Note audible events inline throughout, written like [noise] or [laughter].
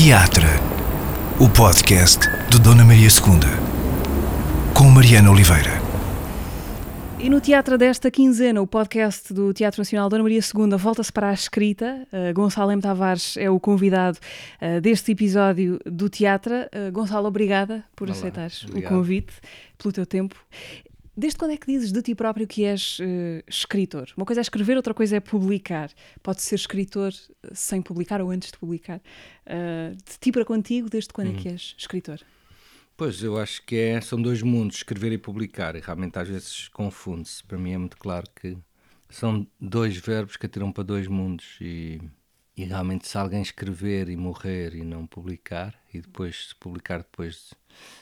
Teatro, o podcast de Dona Maria II, com Mariana Oliveira. E no teatro desta quinzena, o podcast do Teatro Nacional Dona Maria II volta-se para a escrita. Uh, Gonçalo M. Tavares é o convidado uh, deste episódio do teatro. Uh, Gonçalo, obrigada por Olá, aceitares obrigado. o convite, pelo teu tempo. Desde quando é que dizes de ti próprio que és uh, escritor? Uma coisa é escrever, outra coisa é publicar. Pode ser escritor sem publicar ou antes de publicar. Uh, de ti para contigo, desde quando Uhum. é que és escritor? Pois, eu acho que é, são dois mundos, escrever e publicar, e realmente às vezes confunde-se. Para mim é muito claro que são dois verbos que atiram para dois mundos e, e realmente se alguém escrever e morrer e não publicar, e depois se publicar depois,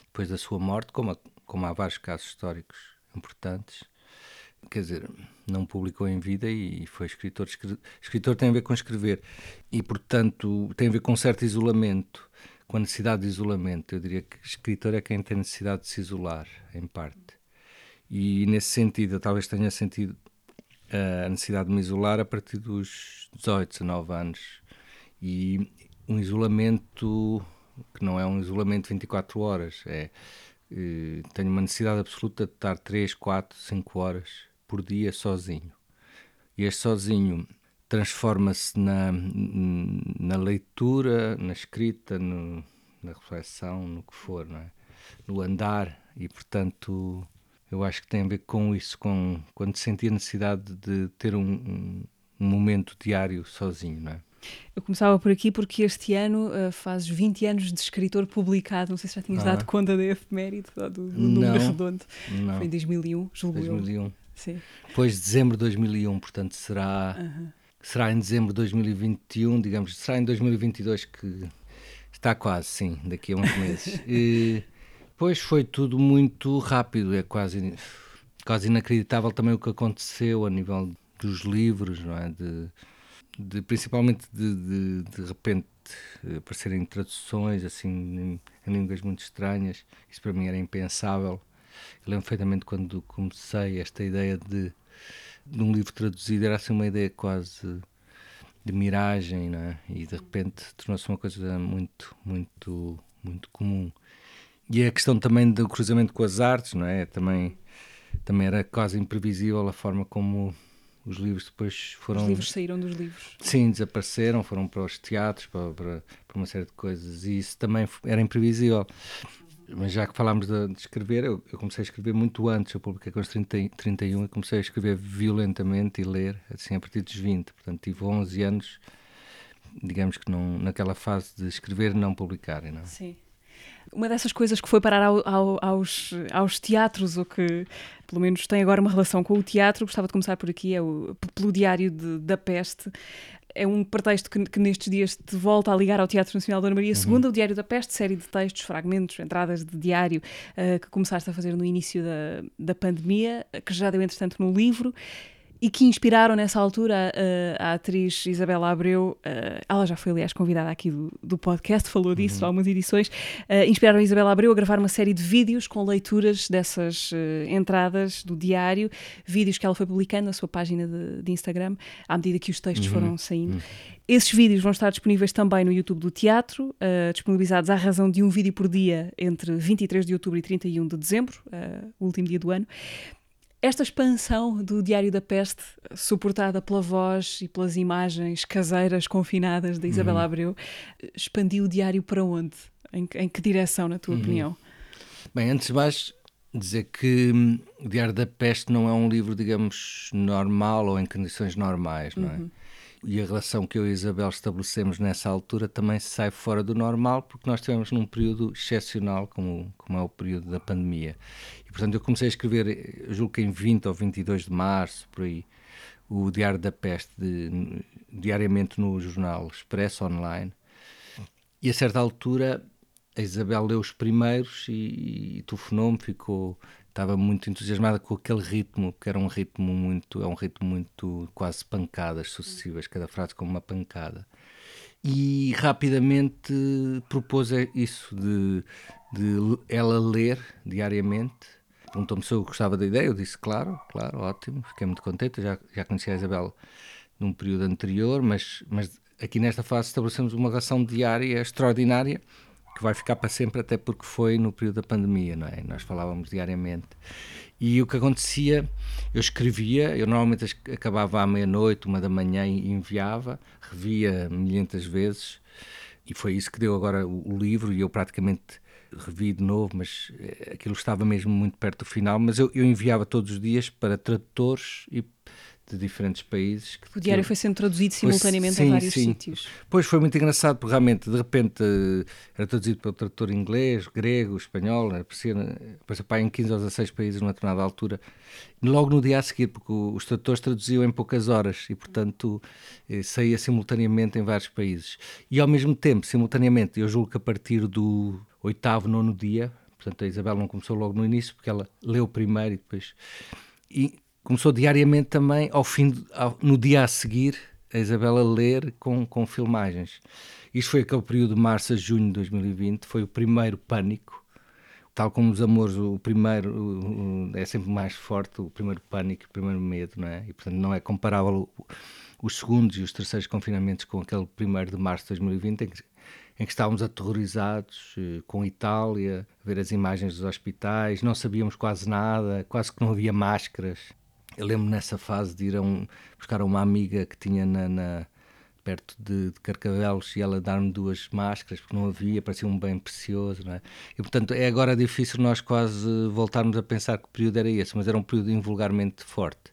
depois da sua morte, como, como há vários casos históricos importantes, quer dizer, não publicou em vida e foi escritor. Escritor tem a ver com escrever e, portanto, tem a ver com um certo isolamento, com a necessidade de isolamento. Eu diria que escritor é quem tem necessidade de se isolar, em parte. E nesse sentido, eu talvez tenha sentido eh, a necessidade de me isolar a partir dos 18, 19 anos. E um isolamento que não é um isolamento de 24 horas, é tenho uma necessidade absoluta de estar 3, 4, 5 horas por dia sozinho. E este sozinho transforma-se na, na leitura, na escrita, no- na reflexão, no que for, é? no andar, e portanto eu acho que tem a ver com isso, com quando senti a necessidade de ter um, um- um momento diário sozinho, não é? Eu começava por aqui porque este ano uh, fazes 20 anos de escritor publicado. Não sei se já tinhas Ah. dado conta da efeméride, do, do número redondo. Não, Foi em 2001, julgo eu. 2001. Sim. Depois de dezembro de 2001, portanto será, Aham. será em dezembro de 2021, digamos, será em 2022 que está quase, sim, daqui a uns meses. [laughs] e, pois foi tudo muito rápido, é quase, quase inacreditável também o que aconteceu a nível dos livros, não é? De, de- principalmente de, de, de repente eh, aparecerem traduções assim em, em línguas muito estranhas, isso para mim era impensável. Eu lembro perfeitamente quando comecei esta ideia de, de um livro traduzido, era assim uma ideia quase de miragem, não é? E de repente tornou-se uma coisa muito, muito, muito comum. E a questão também do cruzamento com as artes, não é? Também, também era quase imprevisível a forma como os livros depois foram. Os livros saíram dos livros. Sim, desapareceram, foram para os teatros, para, para, para uma série de coisas, e isso também era imprevisível. Mas já que falámos de, de escrever, eu, eu comecei a escrever muito antes, eu publiquei com os 30, e- 31 e comecei a escrever violentamente e ler, assim, a partir dos 20. Portanto, tive 11 anos, digamos que não, naquela fase de escrever e não publicar. Não? é? Sim. Uma dessas coisas que foi parar ao- ao- aos, aos teatros, ou que pelo menos tem agora uma relação com o teatro, gostava de começar por aqui, é o, pelo Diário de- da Peste. É um pretexto que, que nestes dias te volta a ligar ao Teatro Nacional Dona Maria II, o Diário da Peste, série de textos, fragmentos, entradas de diário eh, que começaste a fazer no início da, da pandemia, que já deu entretanto no livro. E que inspiraram nessa altura a, a atriz Isabela Abreu, eh, ela já foi aliás convidada aqui do, do podcast, falou disso há algumas edições, eh, inspiraram a Isabela Abreu a gravar uma série de vídeos com leituras dessas eh, entradas do diário, vídeos que ela foi publicando na sua página de, de Instagram, à medida que os textos foram saindo. Esses vídeos vão estar disponíveis também no YouTube do teatro, eh, disponibilizados à razão de um vídeo por dia entre 23 de outubro e 31 de dezembro, eh, o último dia do ano. Esta expansão do Diário da Peste, suportada pela voz e pelas imagens caseiras confinadas da Isabela Abreu, expandiu o diário para onde? Em, que- em que direção, na tua opinião? Bem, antes de mais, dizer que hum, o Diário da Peste não é um livro, digamos, normal ou em condições normais, não é? E a relação que eu e a Isabel estabelecemos nessa altura também sai fora do normal, porque nós estivemos num período excepcional, como, como é o período da pandemia. Portanto, eu comecei a escrever, julgo que em 20 ou 22 de março, por aí, o Diário da Peste, de- diariamente no jornal Expresso Online. E a certa altura a Isabel leu os primeiros e, e telefonou-me, ficou estava muito entusiasmada com aquele ritmo, que era um ritmo muito, é um ritmo muito quase pancadas sucessivas, cada frase como uma pancada. E rapidamente propôs isso de, de ela ler diariamente. Perguntou-me se eu gostava da ideia, eu disse claro, claro, ótimo, fiquei muito contente, eu já, já conhecia a Isabel num período anterior, mas, mas aqui nesta fase estabelecemos uma relação diária extraordinária que vai ficar para sempre, até porque foi no período da pandemia, não é? Nós falávamos diariamente. E o que acontecia, eu escrevia, eu normalmente acabava à meia-noite, uma da manhã e enviava, revia milhentas vezes, e foi isso que deu agora o, o livro, e eu praticamente revi de novo, mas eh, aquilo estava mesmo muito perto do final. Mas eu, eu enviava todos os dias para tradutores e de diferentes países. o diário foi sendo traduzido simultaneamente sim, a vários sim. sítios. Pois foi muito engraçado, porque realmente, de repente, eh, era traduzido pelo tradutor inglês, grego, espanhol, aparecia, aparecia em 15 ou 16 países numa determinada altura. Logo no dia a seguir, porque os tradutores traduziam em poucas horas e, portanto, eh, saía simultaneamente em vários países. E, ao mesmo tempo, simultaneamente, eu julgo que a partir do oitavo, nono dia, portanto, a Isabel não começou logo no início, porque ela leu primeiro e depois. E começou diariamente também, ao fim, ao, no dia a seguir, a Isabela ler com, com filmagens. Isto foi aquele período de março a junho de 2020, foi o primeiro pânico. Tal como os amores, o primeiro o, o, é sempre mais forte, o primeiro pânico, o primeiro medo, não é? E portanto não é comparável os segundos e os terceiros confinamentos com aquele primeiro de março de 2020, em que, em que estávamos aterrorizados eh, com Itália, a ver as imagens dos hospitais, não sabíamos quase nada, quase que não havia máscaras. Eu lembro nessa fase de ir a um, buscar uma amiga que tinha na, na perto de, de, Carcavelos e ela dar-me duas máscaras porque não havia, parecia um bem precioso, não é? E portanto é agora difícil nós quase voltarmos a pensar que período era esse, mas era um período invulgarmente forte.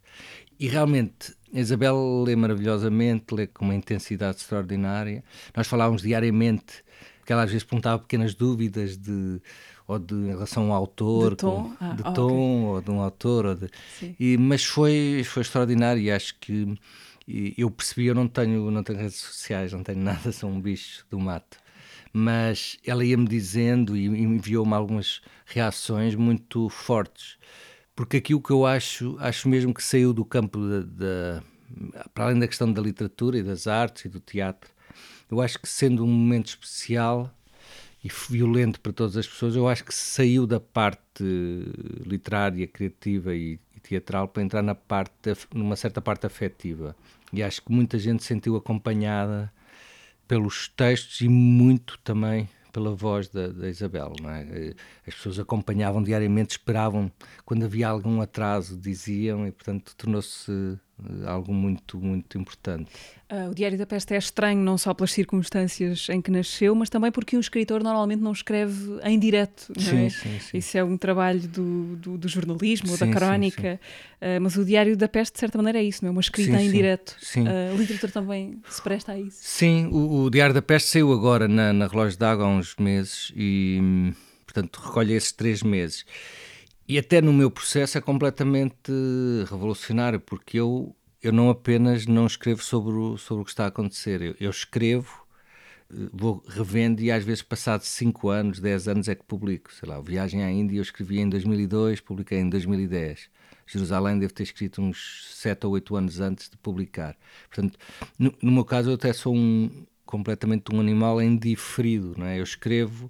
E realmente a Isabel lê maravilhosamente, lê com uma intensidade extraordinária. Nós falávamos diariamente, que ela às vezes perguntava pequenas dúvidas de ou de em relação ao autor, de tom, com, ah, de oh, tom okay. ou de um autor. Ou de, e, mas foi, foi extraordinário e acho que e eu percebi, eu não tenho, não tenho redes sociais, não tenho [laughs] nada, sou um bicho do mato. Mas ela ia-me dizendo e enviou-me algumas reações muito fortes. Porque aqui o que eu acho, acho mesmo que saiu do campo da para além da questão da literatura e das artes e do teatro, eu acho que sendo um momento especial, e violento para todas as pessoas, eu acho que saiu da parte literária, criativa e, e teatral para entrar na parte, numa certa parte afetiva. E acho que muita gente se sentiu acompanhada pelos textos e muito também pela voz da, da Isabel. É? As pessoas acompanhavam diariamente, esperavam, quando havia algum atraso, diziam, e portanto tornou-se algo muito, muito importante. Uh, o Diário da Peste é estranho não só pelas circunstâncias em que nasceu, mas também porque um escritor normalmente não escreve em direto. Sim, é? sim, sim. Isso é um trabalho do, do, do jornalismo ou da crónica. Uh, mas o Diário da Peste, de certa maneira, é isso, não é? Uma escrita em direto. Sim. Uh, a literatura também se presta a isso. Sim, o, o Diário da Peste saiu agora na, na Relógio d'Água há uns meses e, portanto, recolhe esses três meses. E até no meu processo é completamente revolucionário, porque eu eu não apenas não escrevo sobre o, sobre o que está a acontecer, eu, eu escrevo, eh, vou revendo e às vezes passados 5 anos, 10 anos é que publico. Sei lá, Viagem à Índia eu escrevi em 2002, publiquei em 2010. Jerusalém devo ter escrito uns 7 ou 8 anos antes de publicar. Portanto, no, no meu caso eu até sou um, completamente um animal em diferido, não é? Eu escrevo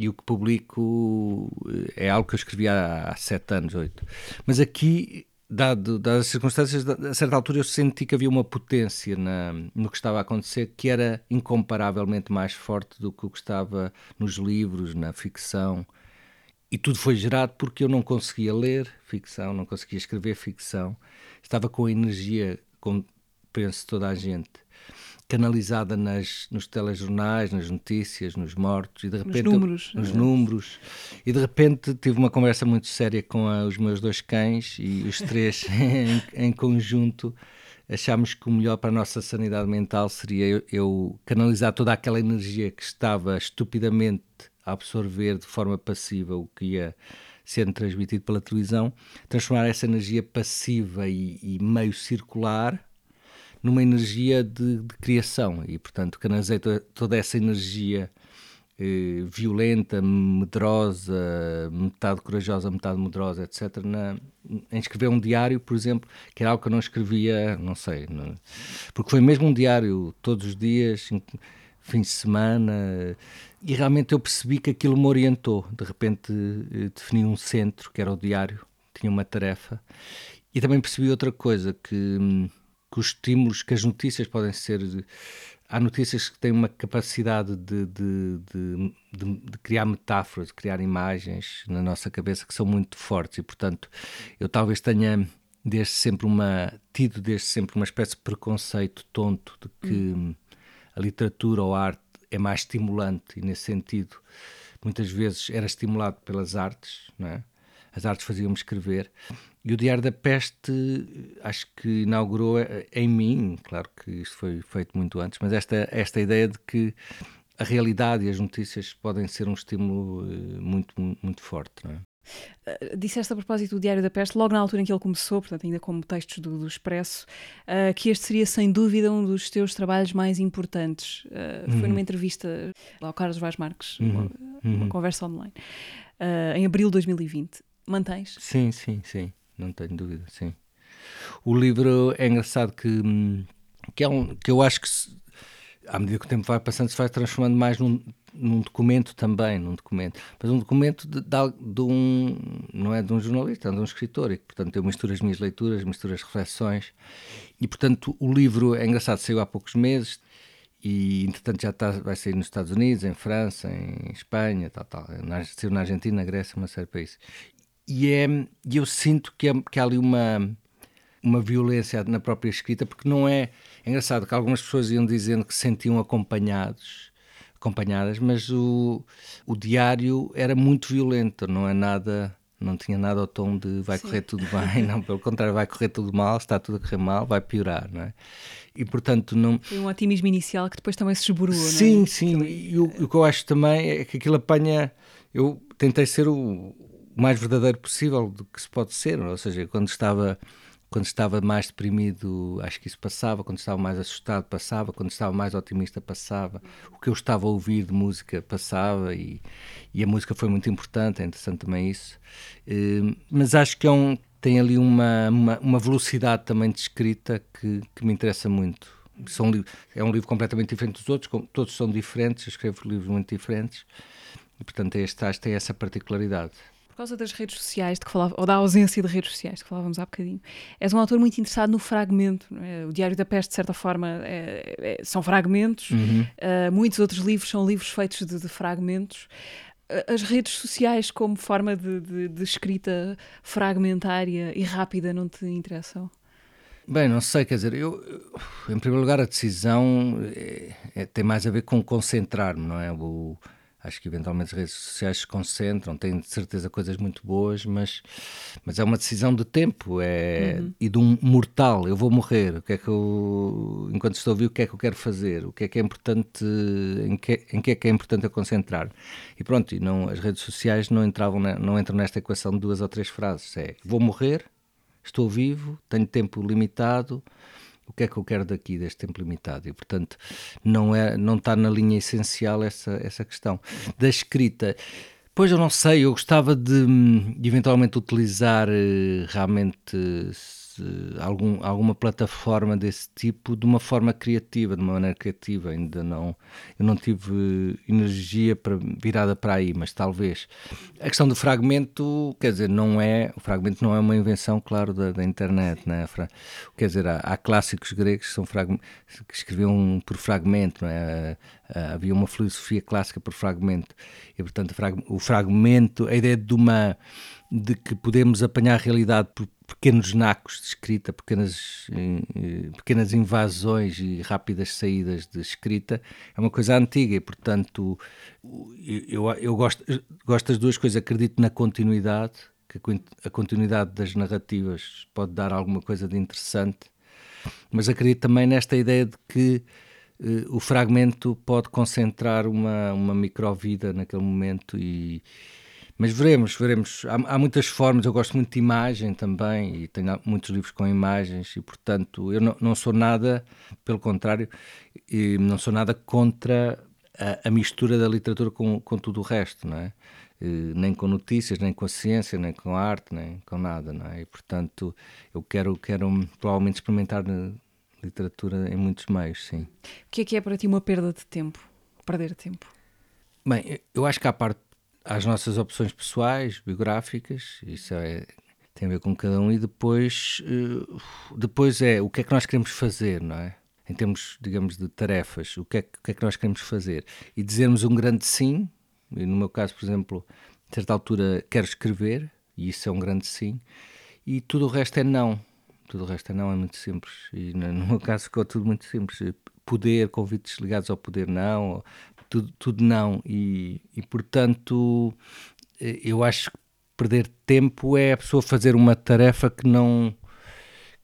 e o que publico eh, é algo que eu escrevi há, há sete anos, oito. Mas aqui dado, dadas as circunstâncias, a certa altura eu senti que havia uma potência na, no que estava a acontecer que era incomparavelmente mais forte do que o que estava nos livros, na ficção. E tudo foi gerado porque eu não conseguia ler ficção, não conseguia escrever ficção. Estava com a energia, como penso toda a gente, canalizada nas, nos telejornais, nas notícias, nos mortos e de repente nos números, nos números. E de repente tive uma conversa muito séria com a, os meus dois cães e os três [laughs] em, em, conjunto achámos que o melhor para a nossa sanidade mental seria eu, eu canalizar toda aquela energia que estava estupidamente a absorver de forma passiva o que ia sendo transmitido pela televisão, transformar essa energia passiva e, e meio circular numa energia de, de criação e, portanto, canalizei toda, toda essa energia eh, violenta, medrosa, metade corajosa, metade medrosa, etc., na, em escrever um diário, por exemplo, que era algo que eu não escrevia, não sei, não, porque foi mesmo um diário todos os dias, fim de semana, e realmente eu percebi que aquilo me orientou. De repente eh, defini um centro, que era o diário, tinha uma tarefa, e também percebi outra coisa, que hum, que os estímulos, que as notícias podem ser há notícias que têm uma capacidade de, de, de, de, criar metáforas, de criar imagens na nossa cabeça que são muito fortes e, portanto, eu talvez tenha desde sempre uma tido desde sempre uma espécie de preconceito tonto de que hum. a literatura ou a arte é mais estimulante e nesse sentido muitas vezes era estimulado pelas artes, não é? As artes faziam-me escrever e o Diário da Peste acho que inaugurou eh, em mim, claro que isto foi feito muito antes, mas esta, esta ideia de que a realidade e as notícias podem ser um estímulo eh, muito, muito forte. Não é? Uh, disseste a propósito do Diário da Peste, logo na altura em que ele começou, portanto, ainda como textos do, do Expresso, uh, que este seria sem dúvida um dos teus trabalhos mais importantes. Uh, uhum. Foi numa entrevista ao Carlos Vaz Marques, uhum. uma, uma uhum. conversa online, em abril de 2020. Mantens? Sim, sim, sim. Não tenho dúvida, sim. O livro é engraçado que, hum, que, é um, que eu acho que se, à medida que o tempo vai passando se vai transformando mais num, num documento também, num documento, mas um documento de, de, de, um, não é de um jornalista, é de um escritor, e portanto eu misturo as minhas leituras, misturo as reflexões, e portanto o livro é engraçado, saiu há poucos meses, e entretanto já está, vai sair nos Estados Unidos, em França, em Espanha, tal, tal, na, saiu na Argentina, na Grécia, uma série de países e é, eu sinto que, é, que há ali uma, uma violência na própria escrita, porque não é, é engraçado que algumas pessoas iam dizendo que se sentiam acompanhados, acompanhadas, mas o, o diário era muito violento, não é nada, não tinha nada ao tom de vai Sim. correr tudo bem, não, pelo contrário, vai correr tudo mal, está tudo a correr mal, vai piorar, não é? E portanto não. Foi um otimismo inicial que depois também se esborou, sim, não é? Sim, sim, e o, o que eu acho também é que aquilo apanha. Eu tentei ser o, o mais verdadeiro possível do que se pode ser, ou seja, quando estava quando estava mais deprimido, acho que isso passava, quando estava mais assustado, passava, quando estava mais otimista, passava. O que eu estava a ouvir de música passava e, e a música foi muito importante, é interessante também isso. Uh, mas acho que é um, tem ali uma, uma, uma, velocidade também de escrita que, que me interessa muito. São, é um livro completamente diferente dos outros, todos são diferentes, eu escrevo livros muito diferentes e, portanto, este acho tem essa particularidade causa das redes sociais, de que falava, ou da ausência de redes sociais, de que falávamos há bocadinho, és um autor muito interessado no fragmento. É? O Diário da Peste, de certa forma, é, é, são fragmentos. Uhum. Uh, muitos outros livros são livros feitos de, de fragmentos ah, as redes sociais como forma de, de, de, escrita fragmentária e rápida não te interessam? Bem, não sei, quer dizer, eu, em primeiro lugar, a decisão é, é, tem mais a ver com concentrar-me, não é? O, acho que eventualmente as redes sociais se concentram, têm de certeza coisas muito boas, mas, mas é uma decisão de tempo é, uhum. e de um mortal. Eu vou morrer, o que é que eu, enquanto estou ouvir, o que é que eu quero fazer, o que é que é importante, em que, em que é que é importante a concentrar. E pronto, e não, as redes sociais não, entravam não entram nesta equação de duas ou três frases. É vou morrer, estou vivo, tenho tempo limitado o que é que eu quero daqui deste tempo limitado? E portanto não é não está na linha essencial essa essa questão. Da escrita Pois eu não sei, eu gostava de, de eventualmente utilizar uh, realmente algum, alguma plataforma desse tipo de uma forma criativa, de uma maneira criativa. Ainda não, eu não tive energia para, virada para aí, mas talvez. A questão do fragmento, quer dizer, não é, o fragmento não é uma invenção, claro, da, da internet, né? Quer dizer, há, há clássicos gregos que, são que escreviam por fragmento, não é? havia uma filosofia clássica por fragmento e portanto o fragmento a ideia de uma de que podemos apanhar a realidade por pequenos nacos de escrita, pequenas, eh, pequenas invasões e rápidas saídas de escrita, é uma coisa antiga e, portanto, eu, eu gosto, gosto das duas coisas. Acredito na continuidade, que a continuidade das narrativas pode dar alguma coisa de interessante, mas acredito também nesta ideia de que uh, o fragmento pode concentrar uma, uma microvida naquele momento e mas veremos, veremos. Há, há, muitas formas, eu gosto muito de imagem também e tenho muitos livros com imagens e, portanto, eu não, não sou nada, pelo contrário, não sou nada contra a, a, mistura da literatura com, com tudo o resto, não é? Nem com notícias, nem com a ciência, nem com a arte, nem com nada, não é? E, portanto, eu quero, quero provavelmente experimentar literatura em muitos meios, sim. O que é que é para ti uma perda de tempo? Perder tempo? Bem, eu acho que há parte às nossas opções pessoais, biográficas, isso é, tem a ver com cada um, e depois, uh, depois é o que é que nós queremos fazer, não é? em termos, digamos, de tarefas, o que, é, o que é que nós queremos fazer. E dizermos um grande sim, e no meu caso, por exemplo, a certa altura quero escrever, e isso é um grande sim, e tudo o resto é não. Tudo o resto é não, é muito simples. E no meu caso ficou tudo muito simples. Poder, convites ligados ao poder, não, tudo, tudo não. E, e portanto, eu acho que perder tempo é a pessoa fazer uma tarefa que não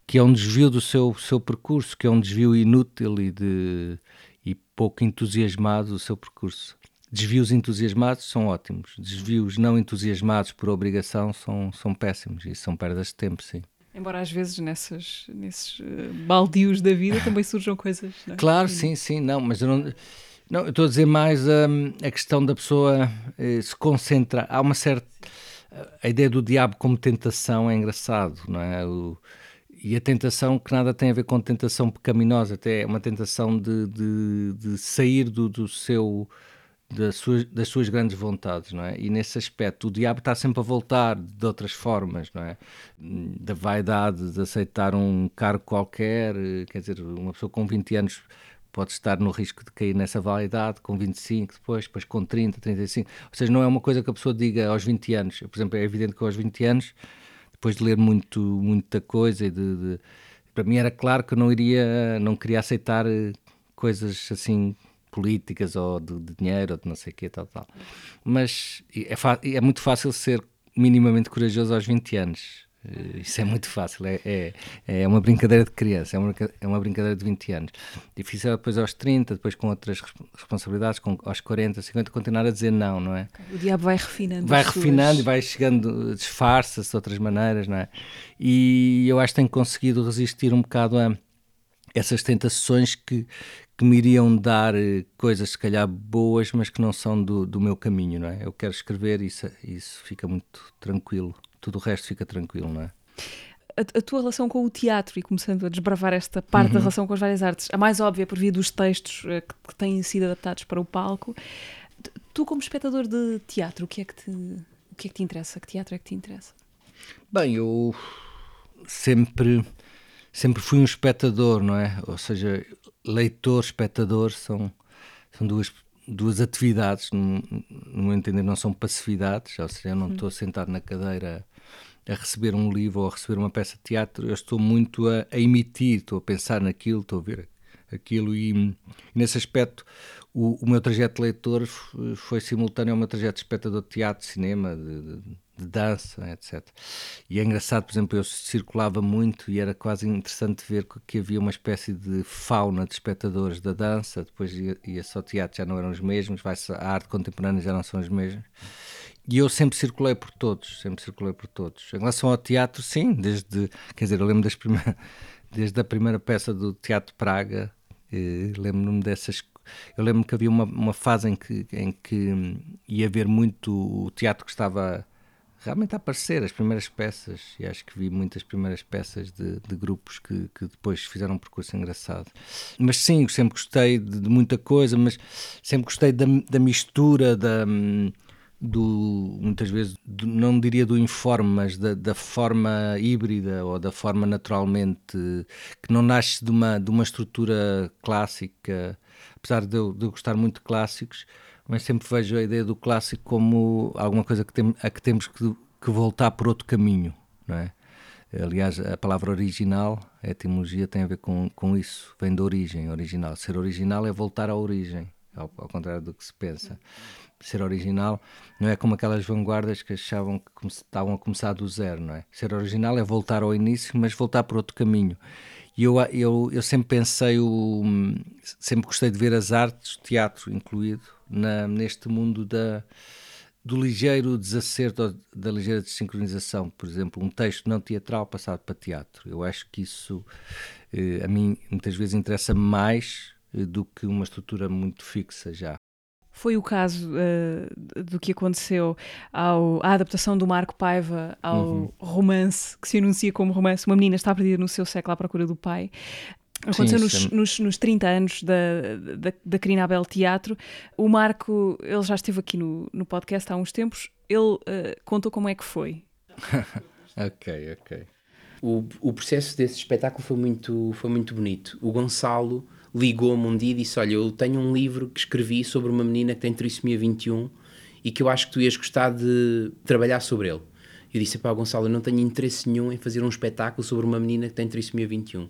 que é um desvio do seu, seu percurso, que é um desvio inútil e, de, e pouco entusiasmado do seu percurso. Desvios entusiasmados são ótimos, desvios não entusiasmados por obrigação são, são péssimos e são perdas de tempo, sim. Embora às vezes nessas, nesses uh, baldios da vida também surjam coisas. Não é? Claro, sim, sim, não, mas eu não. Não, estou a dizer mais um, a questão da pessoa eh, se concentrar. Há uma certa. A ideia do diabo como tentação é engraçado, não é? O, e a tentação que nada tem a ver com tentação pecaminosa, até é uma tentação de, de, de sair do, do seu das suas, das suas grandes vontades, não é? E nesse aspecto o diabo está sempre a voltar de outras formas, não é? Da vaidade de aceitar um cargo qualquer, quer dizer, uma pessoa com 20 anos pode estar no risco de cair nessa vaidade, com 25 depois, depois com 30, 35, ou seja, não é uma coisa que a pessoa diga aos 20 anos, por exemplo, é evidente que aos 20 anos depois de ler muito, muita coisa e de, de, para mim era claro que não iria, não queria aceitar eh, coisas assim políticas ou de, de dinheiro ou de não sei o quê, tal, tal. Mas é, é muito fácil ser minimamente corajoso aos 20 anos. Eh, isso é muito fácil, é, é, é, uma brincadeira de criança, é uma, é uma brincadeira de 20 anos. Difícil é depois aos 30, depois com outras responsabilidades, com, aos 40, 50, continuar a dizer não, não é? O diabo vai refinando. Vai refinando suas... e vai chegando, disfarça-se de outras maneiras, não é? E eu acho que tenho conseguido resistir um bocado a essas tentações que, que me iriam dar eh, coisas, se calhar, boas, mas que não são do, do meu caminho, não é? Eu quero escrever e isso, isso fica muito tranquilo tudo o resto fica tranquilo, não é? A, a, tua relação com o teatro e começando a desbravar esta parte uhum. da relação com as várias artes, a mais óbvia por via dos textos uh, que, que, têm sido adaptados para o palco. Tu, como espectador de teatro, o que é que te, o que é que te interessa? Que teatro é que te interessa? Bem, eu sempre sempre fui um espectador, não é? Ou seja, leitor, espectador são são duas duas atividades, no, no meu entender, não são passividades, ou seja, eu não estou sentado na cadeira a receber um livro ou a receber uma peça de teatro, eu estou muito a, a emitir, estou a pensar naquilo, estou a ver aquilo e, e nesse aspecto o, o, meu trajeto de leitor foi simultâneo ao meu trajeto de espectador de teatro, de cinema, de, de de dança, etc. E é engraçado, por exemplo, eu circulava muito e era quase interessante ver que havia uma espécie de fauna de espectadores da dança, depois ia-se ao teatro, já não eram os mesmos, vai-se à arte contemporânea, já não são os mesmos. E eu sempre circulei por todos, sempre circulei por todos. Em relação ao teatro, sim, desde, quer dizer, eu lembro das primeiras, [laughs] desde a primeira peça do Teatro Praga, lembro-me dessas eu lembro que havia uma, uma fase em que, em que ia ver muito o teatro que estava realmente a aparecer as primeiras peças, e acho que vi muitas primeiras peças de, de grupos que, que, depois fizeram um percurso engraçado. Mas sim, sempre gostei de, de muita coisa, mas sempre gostei da, da mistura, da, do, muitas vezes, do, não diria do informe, mas da, da, forma híbrida ou da forma naturalmente, que não nasce de uma, de uma estrutura clássica, apesar de eu, de eu gostar muito de clássicos, mas sempre vejo a ideia do clássico como alguma coisa que tem, a que temos que, que, voltar por outro caminho, não é? Aliás, a palavra original, a etimologia tem a ver com, com isso, vem da origem, original. Ser original é voltar à origem, ao, ao contrário do que se pensa. Ser original não é como aquelas vanguardas que achavam que estavam a começar do zero, não é? Ser original é voltar ao início, mas voltar por outro caminho. E eu, eu, eu sempre pensei, o, sempre gostei de ver as artes, teatro incluído, na, neste mundo da, do ligeiro desacerto, da ligeira desincronização. Por exemplo, um texto não teatral passado para teatro. Eu acho que isso, eh, a mim, muitas vezes interessa mais eh, do que uma estrutura muito fixa já. Foi o caso uh, do que aconteceu ao, à adaptação do Marco Paiva ao uhum. romance, que se anuncia como romance Uma Menina está perdida no seu século à procura do pai. Aconteceu Sim, nos, é... nos, nos 30 anos da, da, da Carina Abel Teatro. O Marco, ele já esteve aqui no, no podcast há uns tempos, ele uh, contou como é que foi. [laughs] ok, ok. O, o processo desse espetáculo foi muito, foi muito bonito. O Gonçalo ligou-me um dia e disse: Olha, eu tenho um livro que escrevi sobre uma menina que tem trissomia 21 e que eu acho que tu ias gostar de trabalhar sobre ele. Eu disse: Pá, Gonçalo, eu não tenho interesse nenhum em fazer um espetáculo sobre uma menina que tem trissomia 21.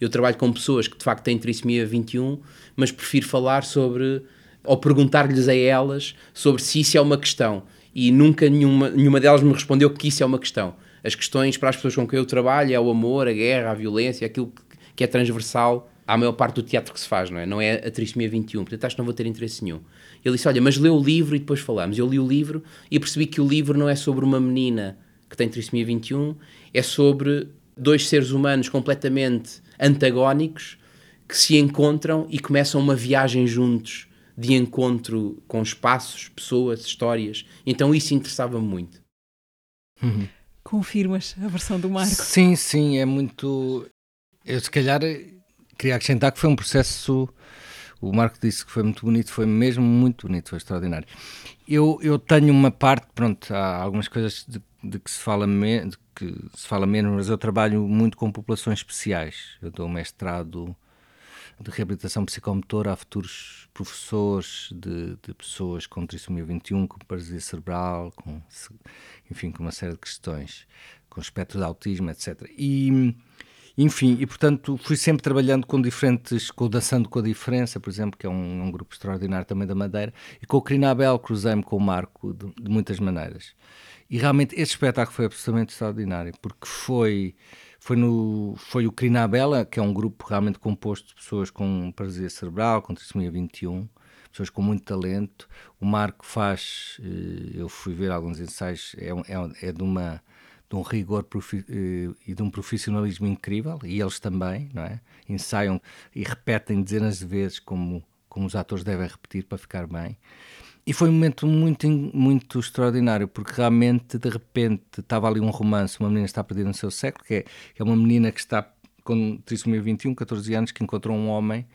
Eu trabalho com pessoas que de facto têm trissomia 21, mas prefiro falar sobre, ou perguntar-lhes a elas sobre se isso é uma questão. E nunca nenhuma, nenhuma delas me respondeu que isso é uma questão. As questões para as pessoas com quem eu trabalho é o amor, a guerra, a violência, aquilo que é transversal à maior parte do teatro que se faz, não é? Não é a trissomia 21, portanto acho que não vou ter interesse nenhum. Ele disse, olha, mas lê o livro e depois falamos. Eu li o livro e percebi que o livro não é sobre uma menina que tem trissomia 21, é sobre dois seres humanos completamente antagónicos que se encontram e começam uma viagem juntos de encontro com espaços, pessoas, histórias. Então isso interessava-me muito. Uhum. Confirmas a versão do Marco? Sim, sim, é muito. Eu se calhar queria acrescentar que foi um processo. O Marco disse que foi muito bonito, foi mesmo muito bonito, foi extraordinário. Eu, eu tenho uma parte, pronto, há algumas coisas de, de que se fala me, de que se fala menos, mas eu trabalho muito com populações especiais. Eu dou mestrado de reabilitação psicomotora a futuros professores de, de pessoas com trissomia 21, com paralisia cerebral, com, enfim, com uma série de questões, com espectro de autismo, etc. E, enfim, e portanto fui sempre trabalhando com diferentes, com o Dançando com a Diferença, por exemplo, que é um, um grupo extraordinário também da Madeira, e com o Crinabel cruzei-me com o Marco de, de muitas maneiras. E realmente esse espetáculo foi absolutamente extraordinário, porque foi foi, no, foi o Crinabela, que é um grupo realmente composto de pessoas com paralisia cerebral, com trissomia 21, pessoas com muito talento. O Marco faz, eh, eu fui ver alguns ensaios, é, é, é de, uma, de um rigor eh, e de um profissionalismo incrível, e eles também, não é? Ensaiam e repetem dezenas de vezes como, como os atores devem repetir para ficar bem. E foi um momento muito, muito extraordinário, porque realmente, de repente, estava ali um romance, uma menina está perdida no seu século, que é, é uma menina que está com trissomia 21, 14 anos, que encontrou um homem,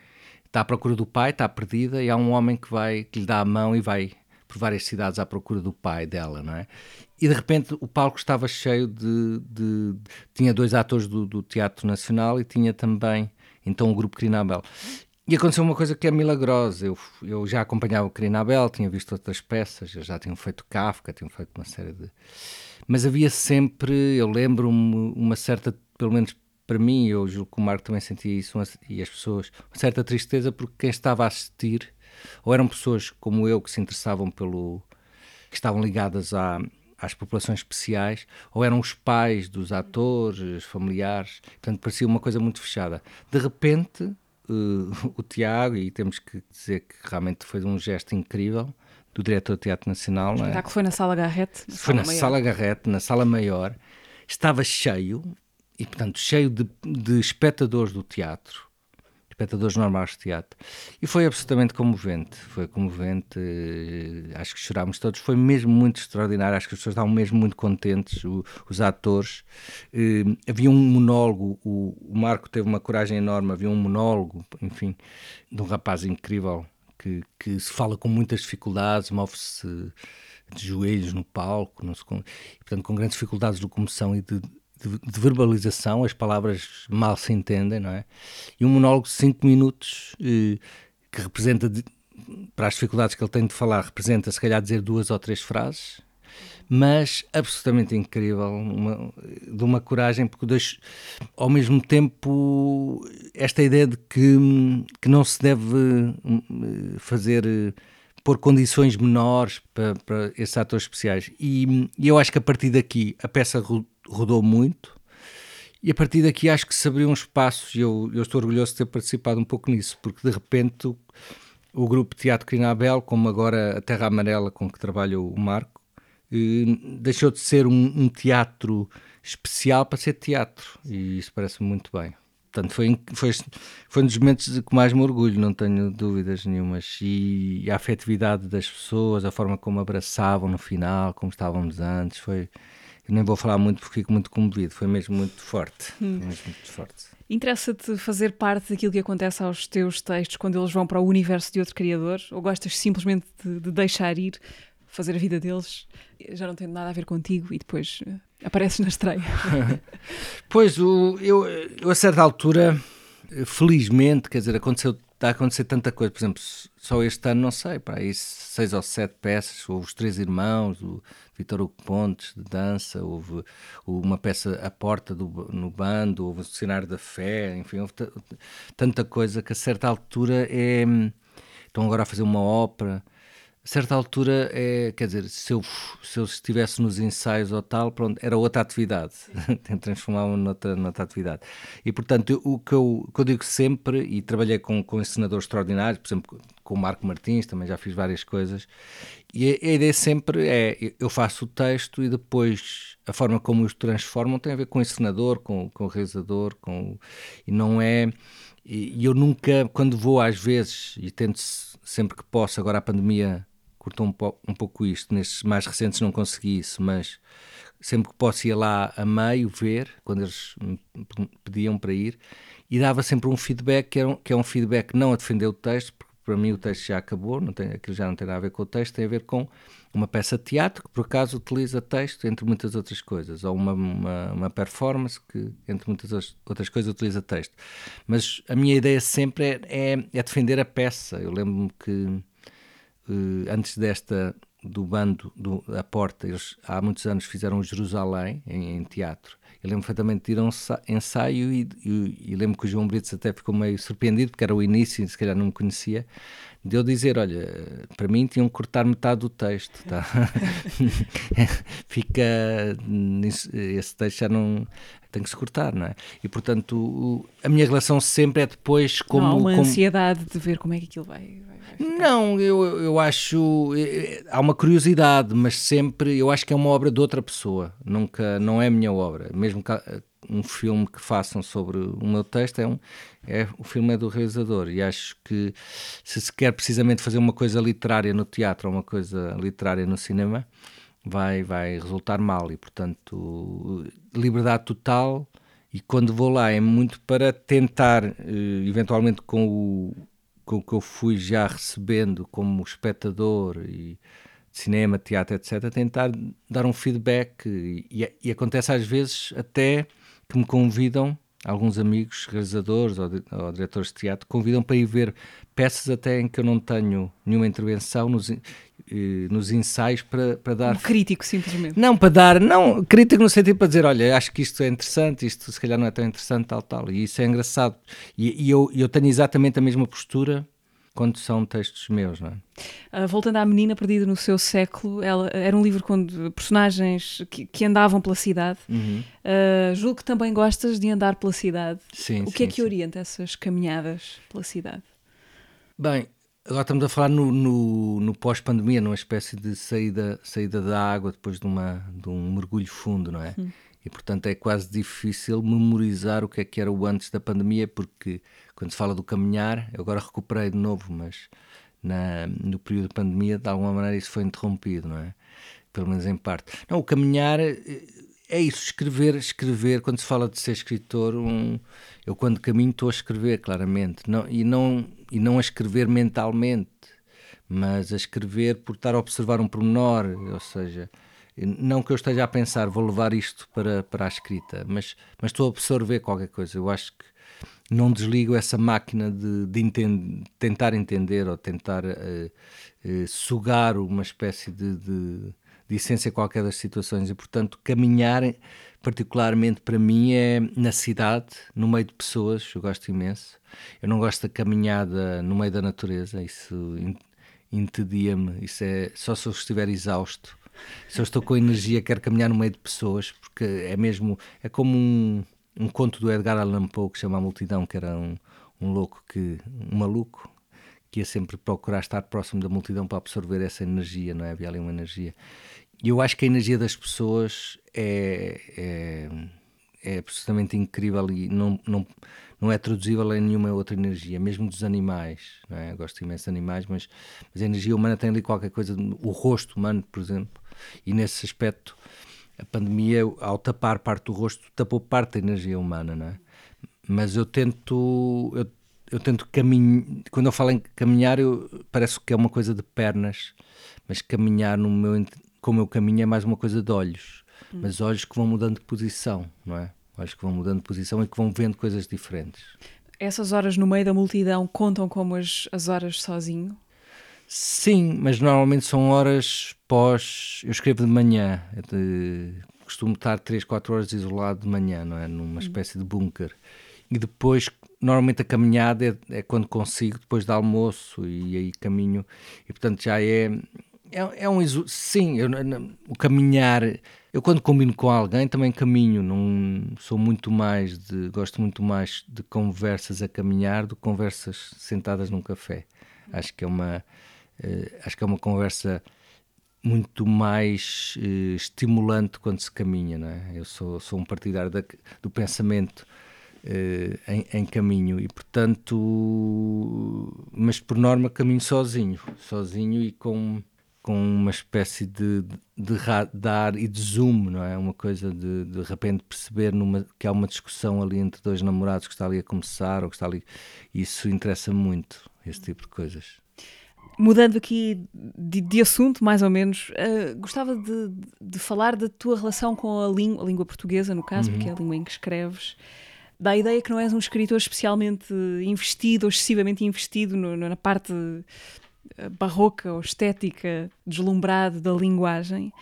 está à procura do pai, está perdida, e há um homem que vai, que lhe dá a mão e vai por várias cidades à procura do pai dela, não é? E de repente o palco estava cheio de. de, tinha dois atores do, do, Teatro Nacional e tinha também então o grupo Crinabel. E aconteceu uma coisa que é milagrosa. Eu, eu já acompanhava o Karina Abel, tinha visto outras peças, já tinha feito Kafka, tinha feito uma série de. Mas havia sempre, eu lembro-me, uma certa, pelo menos para mim, eu julgo que o Marco também sentia isso, e as pessoas, uma certa tristeza, porque quem estava a assistir, ou eram pessoas como eu que se interessavam pelo. que estavam ligadas à, às populações especiais, ou eram os pais dos atores, familiares, portanto parecia uma coisa muito fechada. De repente uh, o Tiago, e temos que dizer que realmente foi um gesto incrível do diretor do Teatro Nacional. O espetáculo foi na Sala Garrete? Na foi sala na maior. Sala Garrete, na Sala Maior. Estava cheio, e portanto cheio de, de espectadores do teatro, espectadores normais de teatro. E foi absolutamente comovente. Foi comovente. Eh, acho que chorámos todos. Foi mesmo muito extraordinário. Acho que as pessoas estavam mesmo muito contentes, o, os atores. Eh, havia um monólogo. O, o, Marco teve uma coragem enorme. Havia um monólogo, enfim, de um rapaz incrível que, que se fala com muitas dificuldades, move-se de joelhos no palco, não se, portanto, com grandes dificuldades de locomoção e de de, de, verbalização, as palavras mal se entendem, não é? E um monólogo de 5 minutos eh, que representa, de, para as dificuldades que ele tem de falar, representa se calhar dizer duas ou três frases, mas absolutamente incrível, uma, de uma coragem, porque deixo, ao mesmo tempo esta ideia de que, que não se deve hum, fazer pôr condições menores para, para esses atores especiais. E, e, eu acho que a partir daqui a peça rodou muito e a partir daqui acho que se abriu um espaço e eu, eu estou orgulhoso de ter participado um pouco nisso, porque de repente o, o grupo Teatro Crinabel, como agora a Terra Amarela com que trabalha o Marco, eh, deixou de ser um, um, teatro especial para ser teatro e isso parece muito bem. Portanto, foi, foi, foi um dos momentos que mais me orgulho, não tenho dúvidas nenhumas. E a afetividade das pessoas, a forma como abraçavam no final, como estávamos antes, foi, eu nem vou falar muito porque fico muito comovido, foi mesmo muito forte. Hum. Mesmo muito forte. Interessa-te fazer parte daquilo que acontece aos teus textos quando eles vão para o universo de outro criador? Ou gostas simplesmente de, de deixar ir, fazer a vida deles? Já não tem nada a ver contigo e depois uh, apareces na estreia. [laughs] pois, o, eu, eu a certa altura felizmente, quer dizer, aconteceu, está a acontecer tanta coisa. Por exemplo, só este ano, não sei, para aí seis ou sete peças. Houve os Três Irmãos, o Vitor Hugo Pontes, de dança, houve uma peça A Porta do, no Bando, houve o Cenário da Fé, enfim, houve tanta coisa que a certa altura é. Estão agora a fazer uma ópera certa altura, é, quer dizer, se eu, se eu estivesse nos ensaios ou tal, pronto, era outra atividade, [laughs] transformava-me noutra, noutra atividade. E, portanto, o que eu, que eu digo sempre, e trabalhei com, com ensinadores extraordinários, por exemplo, com o Marco Martins, também já fiz várias coisas, e a, a ideia sempre é, eu faço o texto e depois a forma como os transformam tem a ver com o ensinador, com, com o realizador, com, e não é... E eu nunca, quando vou às vezes, e tento sempre que posso, agora a pandemia cortou um, po um pouco isto. Nestes mais recentes não consegui isso, mas sempre que posso ir lá a meio ver, quando eles me pediam para ir, e dava sempre um feedback que é um, que é um feedback não a defender o texto, porque para mim o texto já acabou, não tem, aquilo já não tem nada a ver com o texto, tem a ver com uma peça de teatro que por acaso utiliza texto, entre muitas outras coisas, ou uma, uma, uma performance que, entre muitas outras coisas, utiliza texto. Mas a minha ideia sempre é, é, é defender a peça. Eu lembro-me que antes desta do bando do, da porta, eles há muitos anos fizeram Jerusalém em, em teatro. Eu lembro perfeitamente de ir a um ensaio e, e, e lembro que o João Brito até ficou meio surpreendido, porque era o início e se calhar não me conhecia, de eu dizer: Olha, para mim tinham que cortar metade do texto, tá? [laughs] [laughs] Fica. Esse texto já não. tem que se cortar, não é? E portanto, o, a minha relação sempre é depois como. Não há uma como... ansiedade de ver como é que aquilo vai. vai, Não, eu, eu acho. Há uma curiosidade, mas sempre. Eu acho que é uma obra de outra pessoa, nunca. não é a minha obra. Mesmo que um filme que façam sobre o meu texto é um é o filme é do realizador e acho que se se quer precisamente fazer uma coisa literária no teatro ou uma coisa literária no cinema vai vai resultar mal e portanto liberdade total e quando vou lá é muito para tentar eh, eventualmente com o com que eu fui já recebendo como espectador e cinema, teatro, etc., tentar dar um feedback e, e acontece às vezes até que me convidam, alguns amigos, realizadores ou, ou, diretores de teatro, convidam para ir ver peças até em que eu não tenho nenhuma intervenção nos, nos ensaios para, para dar. Um crítico, simplesmente. Não, para dar. Não, crítico no sentido para dizer, olha, acho que isto é interessante, isto se calhar não é tão interessante, tal, tal. E isso é engraçado. E, e eu, eu tenho exatamente a mesma postura quando são textos meus, não é? Uh, voltando à Menina Perdida no Seu Século, ela, era um livro com personagens que, que andavam pela cidade. Uhum. Uh, julgo que também gostas de andar pela cidade. Sim, o que sim, é que sim. orienta essas caminhadas pela cidade? Bem, agora estamos a falar no, no, no pós-pandemia, numa espécie de saída, saída da água depois de, uma, de um mergulho fundo, não é? Uhum. E portanto é quase difícil memorizar o que é que era o antes da pandemia, porque quando se fala do caminhar, eu agora recuperei de novo, mas na, no período de pandemia, de alguma maneira, isso foi interrompido, não é? Pelo menos em parte. Não, o caminhar eh, é isso, escrever, escrever. Quando se fala de ser escritor, um, eu quando caminho estou a escrever, claramente. Não, e, não, e não a escrever mentalmente, mas a escrever por estar a observar um pormenor, ou seja, não que eu esteja a pensar, vou levar isto para, para a escrita, mas, mas estou a absorver qualquer coisa. Eu acho que não desligo essa máquina de, de tentar entender ou tentar uh, uh, sugar uma espécie de, de, de, essência qualquer das situações e, portanto, caminhar, particularmente para mim, é na cidade, no meio de pessoas, eu gosto imenso. Eu não gosto da caminhada no meio da natureza, isso entedia-me, isso é só se eu estiver exausto. Se eu estou com energia, quero caminhar no meio de pessoas, porque é mesmo, é como um um conto do Edgar Allan Poe que chama A Multidão, que era um, um louco que, um maluco, que ia sempre procurar estar próximo da multidão para absorver essa energia, não é? Havia ali uma energia. E eu acho que a energia das pessoas é, é, é absolutamente incrível e não, não, não é traduzível em nenhuma outra energia, mesmo dos animais. Não é? Eu gosto imenso de animais, mas, mas a energia humana tem ali qualquer coisa, o rosto humano, por exemplo, e nesse aspecto a pandemia, ao tapar parte do rosto, tapou parte da energia humana, não é? Mas eu tento, eu, eu tento caminhar, quando eu falo em caminhar, eu, parece que é uma coisa de pernas, mas caminhar no meu, como eu caminho é mais uma coisa de olhos, hum. mas olhos que vão mudando de posição, não é? Olhos que vão mudando de posição e que vão vendo coisas diferentes. Essas horas no meio da multidão contam como as, as horas sozinho? Sim, mas normalmente são horas pós. Eu escrevo de manhã, de... costumo estar 3, 4 horas isolado de manhã, não é? Numa espécie de bunker. E depois, normalmente a caminhada é, é, quando consigo, depois do almoço, e aí caminho. E portanto já é. É, é um. Sim, eu, o caminhar. Eu quando combino com alguém também caminho, não sou muito mais de. Gosto muito mais de conversas a caminhar do que conversas sentadas num café. Acho que é uma acho que é uma conversa muito mais uh, estimulante quando se caminha, não é? Eu sou, sou um partidário da, do pensamento uh, em, em, caminho e, portanto, mas por norma caminho sozinho, sozinho e com, com uma espécie de, de, de ar e de zoom, não é? Uma coisa de de repente perceber numa, que há uma discussão ali entre dois namorados que está ali a começar ou que está ali. Isso interessa muito, esse tipo de coisas. Mudando aqui de, de, assunto, mais ou menos, uh, gostava de, de, falar da tua relação com a língua, a língua portuguesa, no caso, uhum. porque é a língua em que escreves. Dá a ideia que não és um escritor especialmente investido ou excessivamente investido no, na parte eh, barroca ou estética, deslumbrado da linguagem.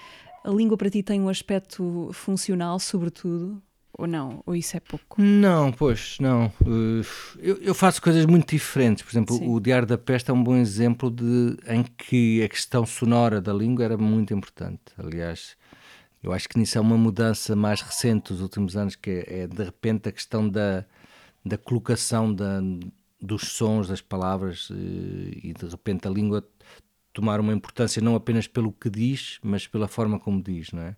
A língua para ti tem um aspecto funcional, sobretudo, ou não? Ou isso é pouco? Não, pois, não. Eh, eu, eu faço coisas muito diferentes. Por exemplo, Sim. o Diário da Peste é um bom exemplo de, em que a questão sonora da língua era muito importante. Aliás, eu acho que nisso é uma mudança mais recente dos últimos anos, que é, é de repente a questão da, da colocação da, dos sons, das palavras, eh, e de repente a língua tomar uma importância não apenas pelo que diz, mas pela forma como diz, não é?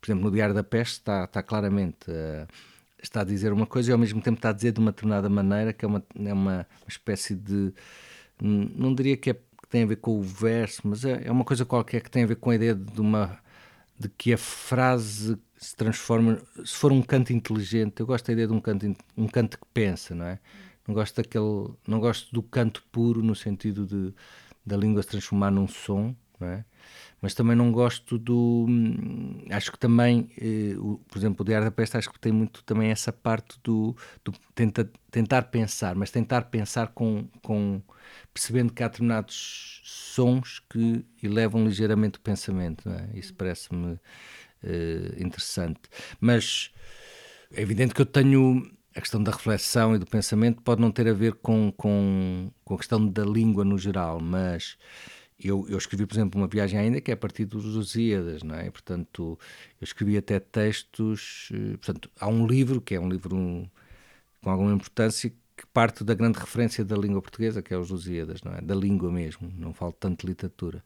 Por exemplo, no Diário da Peste está, está claramente. Uh, está a dizer uma coisa e ao mesmo tempo está a dizer de uma determinada maneira que é uma, é uma, espécie de. Não diria que, é, que tem a ver com o verso, mas é, é uma coisa qualquer que tem a ver com a ideia de uma. de que a frase se transforma. Se for um canto inteligente, eu gosto da ideia de um canto, um canto que pensa, não é? Não gosto daquele. Não gosto do canto puro no sentido de da língua se transformar num som, não é? Mas também não gosto do. Acho que também, eh, o, por exemplo, o Diário da Peste, acho que tem muito também essa parte do, do tenta, tentar pensar, mas tentar pensar com, com. percebendo que há determinados sons que elevam ligeiramente o pensamento. É? Isso parece-me eh, interessante. Mas é evidente que eu tenho a questão da reflexão e do pensamento pode não ter a ver com, com, com a questão da língua no geral, mas eu, eu, escrevi, por exemplo, uma viagem ainda que é a partir dos Lusíadas, não é? Portanto, eu escrevi até textos. Eh, portanto, há um livro que é um livro um, com alguma importância que parte da grande referência da língua portuguesa, que é os Lusíadas, não é? Da língua mesmo, não falo tanto de literatura.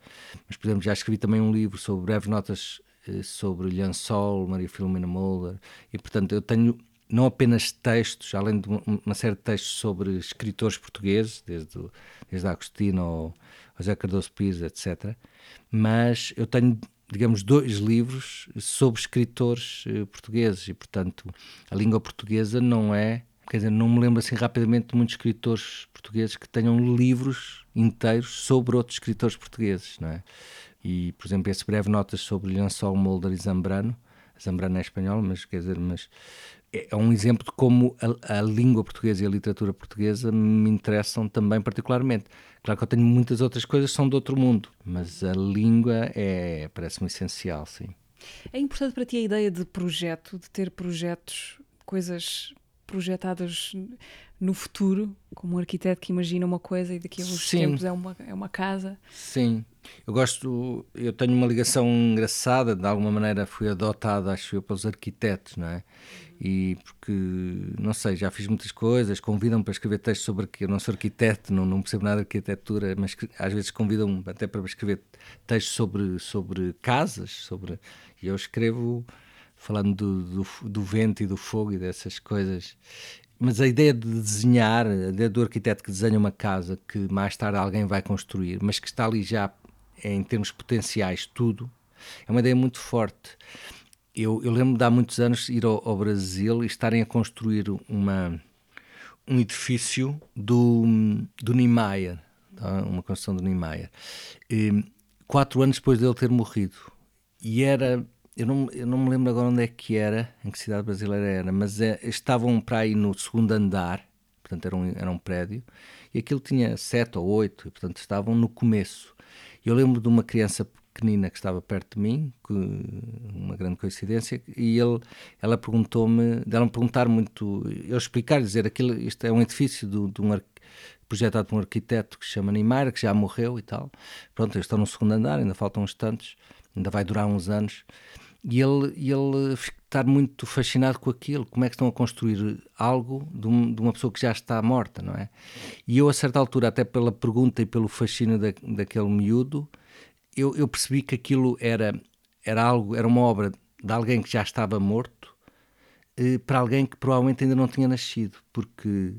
Mas, por exemplo, já escrevi também um livro sobre breves notas eh, sobre Lhansol, Maria Filomena Mulder, e, portanto, eu tenho não apenas textos, além de uma série de textos sobre escritores portugueses, desde, desde Agostinho ao José Cardoso Pires, etc. Mas eu tenho, digamos, dois livros sobre escritores uh, portugueses e, portanto, a língua portuguesa não é. Quer dizer, não me lembro assim rapidamente de muitos escritores portugueses que tenham livros inteiros sobre outros escritores portugueses, não é? E, por exemplo, esse breve notas sobre Lençol, Molder e Zambrano, Zambrano é espanhol, mas quer dizer, mas é, é um exemplo de como a, a, língua portuguesa e a literatura portuguesa me interessam também particularmente. Claro que eu tenho muitas outras coisas que são de outro mundo, mas a língua é parece-me essencial, sim. É importante para ti a ideia de projeto, de ter projetos, coisas projetadas no futuro, como um arquiteto que imagina uma coisa e daqui a uns Sim. tempos é uma, é uma casa. Sim, eu gosto, eu tenho uma ligação engraçada, de alguma maneira fui adotado, acho eu, pelos arquitetos, não é? E porque, não sei, já fiz muitas coisas, convidam-me para escrever textos sobre que eu não sou arquiteto, não, não percebo nada de arquitetura, mas que, às vezes convidam-me até para escrever textos sobre, sobre casas, sobre, e eu escrevo falando do, do, do vento e do fogo e dessas coisas mas a ideia de desenhar, a ideia do arquiteto que desenha uma casa que mais tarde alguém vai construir, mas que está ali já em termos potenciais tudo, é uma ideia muito forte. Eu, eu lembro de há muitos anos ir ao, ao Brasil e estarem a construir uma, um edifício do, do Niemeyer, tá? uma construção do Niemeyer, e, quatro anos depois dele ter morrido. E era eu não, eu não me lembro agora onde é que era, em que cidade brasileira era, mas é, estavam para aí no segundo andar, portanto era um, era um prédio, e aquilo tinha sete ou oito, e portanto estavam no começo. Eu lembro de uma criança pequenina que estava perto de mim, que, uma grande coincidência, e ele, ela perguntou-me, dela me perguntar muito, eu explicar, dizer, aquilo, isto é um edifício de, de um projetado por um arquiteto que se chama Neymar, que já morreu e tal. Pronto, eles estão no segundo andar, ainda faltam uns tantos, ainda vai durar uns anos. E ele, ele estar muito fascinado com aquilo, como é que estão a construir algo de, um, de, uma pessoa que já está morta, não é? E eu, a certa altura, até pela pergunta e pelo fascínio da, daquele miúdo, eu, eu percebi que aquilo era, era algo, era uma obra de alguém que já estava morto eh, para alguém que provavelmente ainda não tinha nascido, porque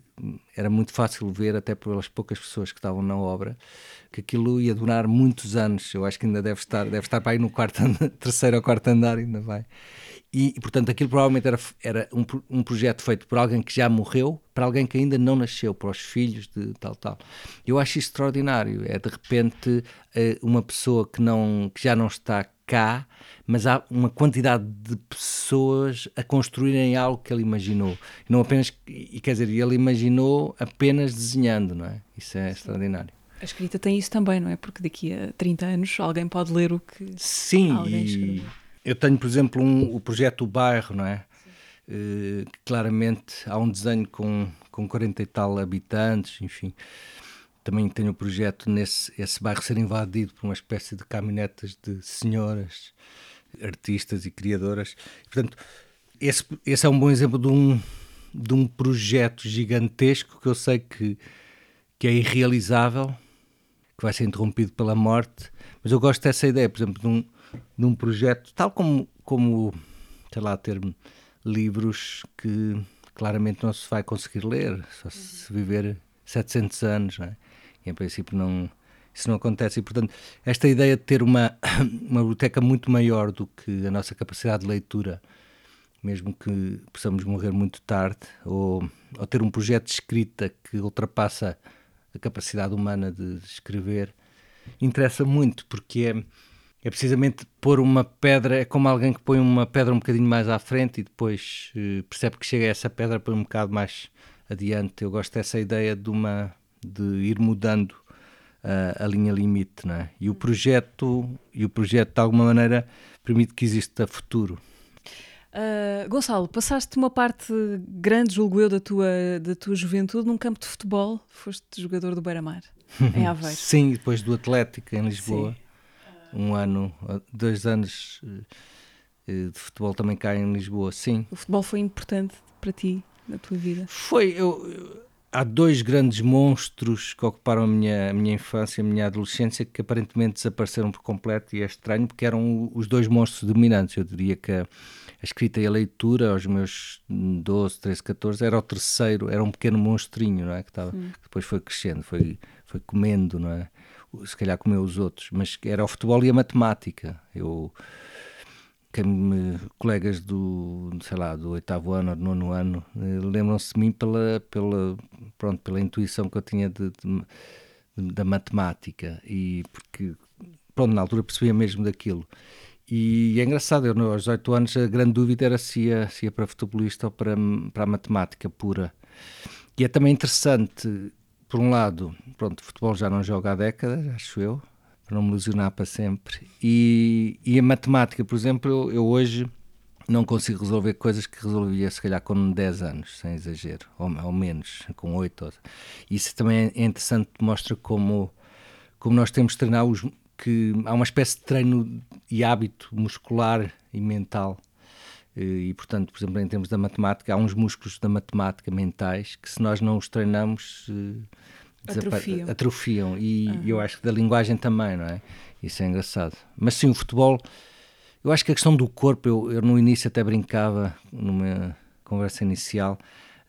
era muito fácil ver, até pelas poucas pessoas que estavam na obra, que aquilo ia durar muitos anos. Eu acho que ainda deve estar, deve estar para aí no quarto, [laughs] terceiro ou quarto andar, ainda vai. E, portanto, aquilo provavelmente era, era um, um, projeto feito por alguém que já morreu, para alguém que ainda não nasceu, para os filhos de tal, tal. Eu acho isso extraordinário. É de repente eh, uma pessoa que, não, que já não está cá, mas há uma quantidade de pessoas a construírem algo que ele imaginou. Não apenas, e quer dizer, ele imaginou apenas desenhando, não é? Isso é extraordinário. A escrita tem isso também, não é? Porque daqui a 30 anos alguém pode ler o que Sim, alguém escreveu. Eu tenho, por exemplo, um, o projeto O Bairro, não é? Uh, claramente há um desenho com, com 40 e tal habitantes, enfim. Também tenho o um projeto nesse esse bairro ser invadido por uma espécie de caminhonetas de senhoras, artistas e criadoras. Portanto, esse, esse é um bom exemplo de um, de um projeto gigantesco que eu sei que, que é irrealizável, que vai ser interrompido pela morte, mas eu gosto dessa ideia, por exemplo, de um, num projeto, tal como, como sei lá, ter livros que claramente não se vai conseguir ler, só se viver 700 anos, não é? E em princípio não, isso não acontece. E, portanto, esta ideia de ter uma, [coughs] uma biblioteca muito maior do que a nossa capacidade de leitura, mesmo que possamos morrer muito tarde, ou, ou ter um projeto de escrita que ultrapassa a capacidade humana de escrever, interessa muito, porque é é precisamente pôr uma pedra, é como alguém que põe uma pedra um bocadinho mais à frente e depois uh, percebe que chega a essa pedra para um bocado mais adiante. Eu gosto dessa ideia de uma de ir mudando uh, a linha limite, não é? E o projeto e o projeto de alguma maneira permite que exista futuro. Uh, Gonçalo, passaste uma parte grande, julgo eu, da tua, da tua juventude num campo de futebol. Foste jogador do Beira-Mar, em [laughs] Aveiro. Sim, depois do Atlético, em Lisboa. Sim um ano, dois anos eh, de futebol também cá em Lisboa, sim. O futebol foi importante para ti, na tua vida? Foi, eu, há dois grandes monstros que ocuparam a minha, a minha infância, a minha adolescência, que aparentemente desapareceram por completo e é estranho, porque eram os dois monstros dominantes. Eu diria que a, escrita e a leitura, aos meus 12, 13, 14, era o terceiro, era um pequeno monstrinho, não é? Que, estava, que depois foi crescendo, foi, foi comendo, não é? se calhar como eu os outros, mas era o futebol e a matemática. Eu quem me, colegas do, sei lá, do oitavo ano ou do nono ano eh, lembram-se de mim pela, pela, pronto, pela intuição que eu tinha de, de, de, da matemática e porque, pronto, na altura percebia mesmo daquilo. E é engraçado, eu aos 18 anos a grande dúvida era se ia, se ia para futebolista ou para, para a matemática pura. E é também interessante por um lado, pronto, futebol já não joga há décadas, acho eu, para não me lesionar para sempre. E, e a matemática, por exemplo, eu, eu, hoje não consigo resolver coisas que resolvia se calhar com 10 anos, sem exagero, ou, ou menos, com 8. Isso também é interessante, mostra como, como nós temos de treinar os, que há uma espécie de treino e hábito muscular e mental e, portanto, por exemplo, em termos da matemática, há uns músculos da matemática mentais que, se nós não os treinamos, atrofiam. atrofiam. E uhum. eu acho que da linguagem também, não é? Isso é engraçado. Mas sim, o futebol, eu acho que a questão do corpo, eu, eu no início até brincava, numa conversa inicial,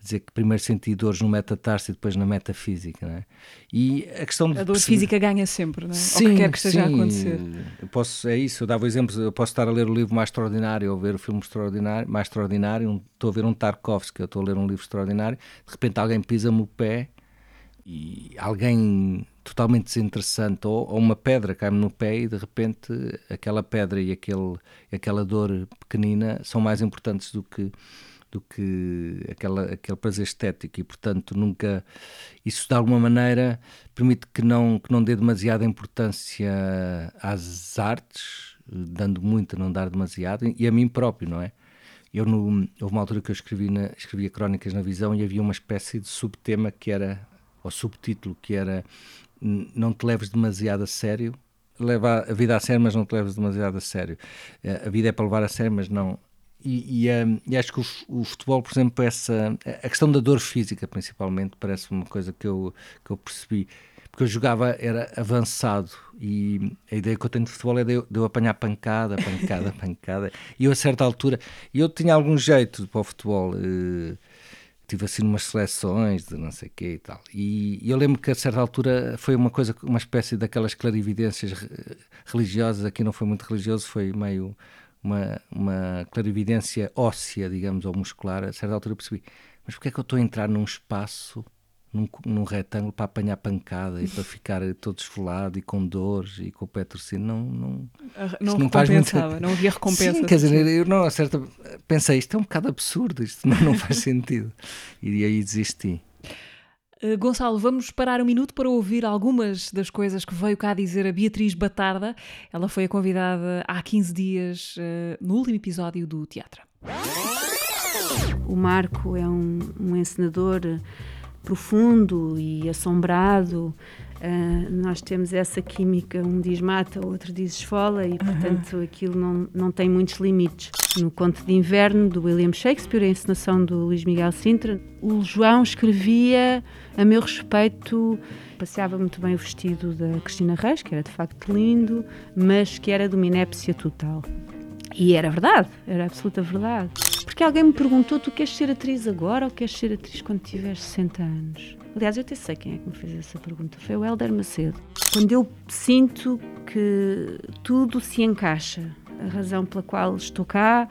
dizer que primeiro senti dores no metatarso e depois na metafísica, não é? E a questão de... A dor perceber... física ganha sempre, não é? Sim, que quer que esteja sim. a acontecer. Posso, é isso, eu dava exemplos, eu posso estar a ler o livro mais extraordinário ou ver o filme extraordinário, mais extraordinário, um, estou a ver um Tarkovsky, eu estou a ler um livro extraordinário, de repente alguém pisa-me o pé e alguém totalmente desinteressante ou, ou uma pedra cai-me no pé e de repente aquela pedra e aquele, aquela dor pequenina são mais importantes do que do que aquela, aquele prazer estético e, portanto, nunca. Isso de alguma maneira permite que não, que não dê demasiada importância às artes, dando muito a não dar demasiado, e a mim próprio, não é? Eu, no, houve uma altura que eu escrevi na, escrevia crónicas na visão e havia uma espécie de subtema que era, ou subtítulo, que era Não te leves demasiado a sério. Leva a vida a sério, mas não te leves demasiado a sério. Eh, a vida é para levar a sério, mas não e, e, um, e, acho que o, o, futebol, por exemplo, essa, a questão da dor física, principalmente, parece uma coisa que eu, que eu percebi. Porque eu jogava, era avançado, e a ideia que eu tenho de futebol é de eu, de eu apanhar pancada, pancada, [laughs] pancada. E eu, a certa altura, eu tinha algum jeito para o futebol. Eh, tive assim umas seleções de não sei quê e tal. E, eu lembro que a certa altura foi uma coisa, uma espécie daquelas clarividências religiosas, aqui não foi muito religioso, foi meio uma, uma clarividência óssea, digamos, ou muscular, a certa altura percebi, mas porquê é que eu estou a entrar num espaço, num, num retângulo, para apanhar pancada e para ficar todo esfolado e com dores e com o pé torcido? Não, não, não, não recompensava, muito... não havia recompensa. Sim, quer dizer, eu não, a certa, pensei, isto é um bocado absurdo, isto não, não faz [laughs] sentido. E aí desisti. Uh, Gonçalo, vamos parar um minuto para ouvir algumas das coisas que veio cá dizer a Beatriz Batarda. Ela foi a convidada há 15 dias uh, no último episódio do Teatro. O Marco é um, um encenador profundo e assombrado. Uh, nós temos essa química, um diz mata, o outro diz esfola, e portanto uhum. aquilo não, não tem muitos limites. No Conto de Inverno, do William Shakespeare, a encenação do Luís Miguel Sintra, o João escrevia a meu respeito. Passeava muito bem o vestido da Cristina Reis, que era de facto lindo, mas que era de uma inépcia total. E era verdade, era absoluta verdade. Porque alguém me perguntou: tu queres ser atriz agora ou queres ser atriz quando tiveres 60 anos? Aliás, eu até sei quem é que me fez essa pergunta. Foi o Helder Macedo. Quando eu sinto que tudo se encaixa, a razão pela qual estou cá,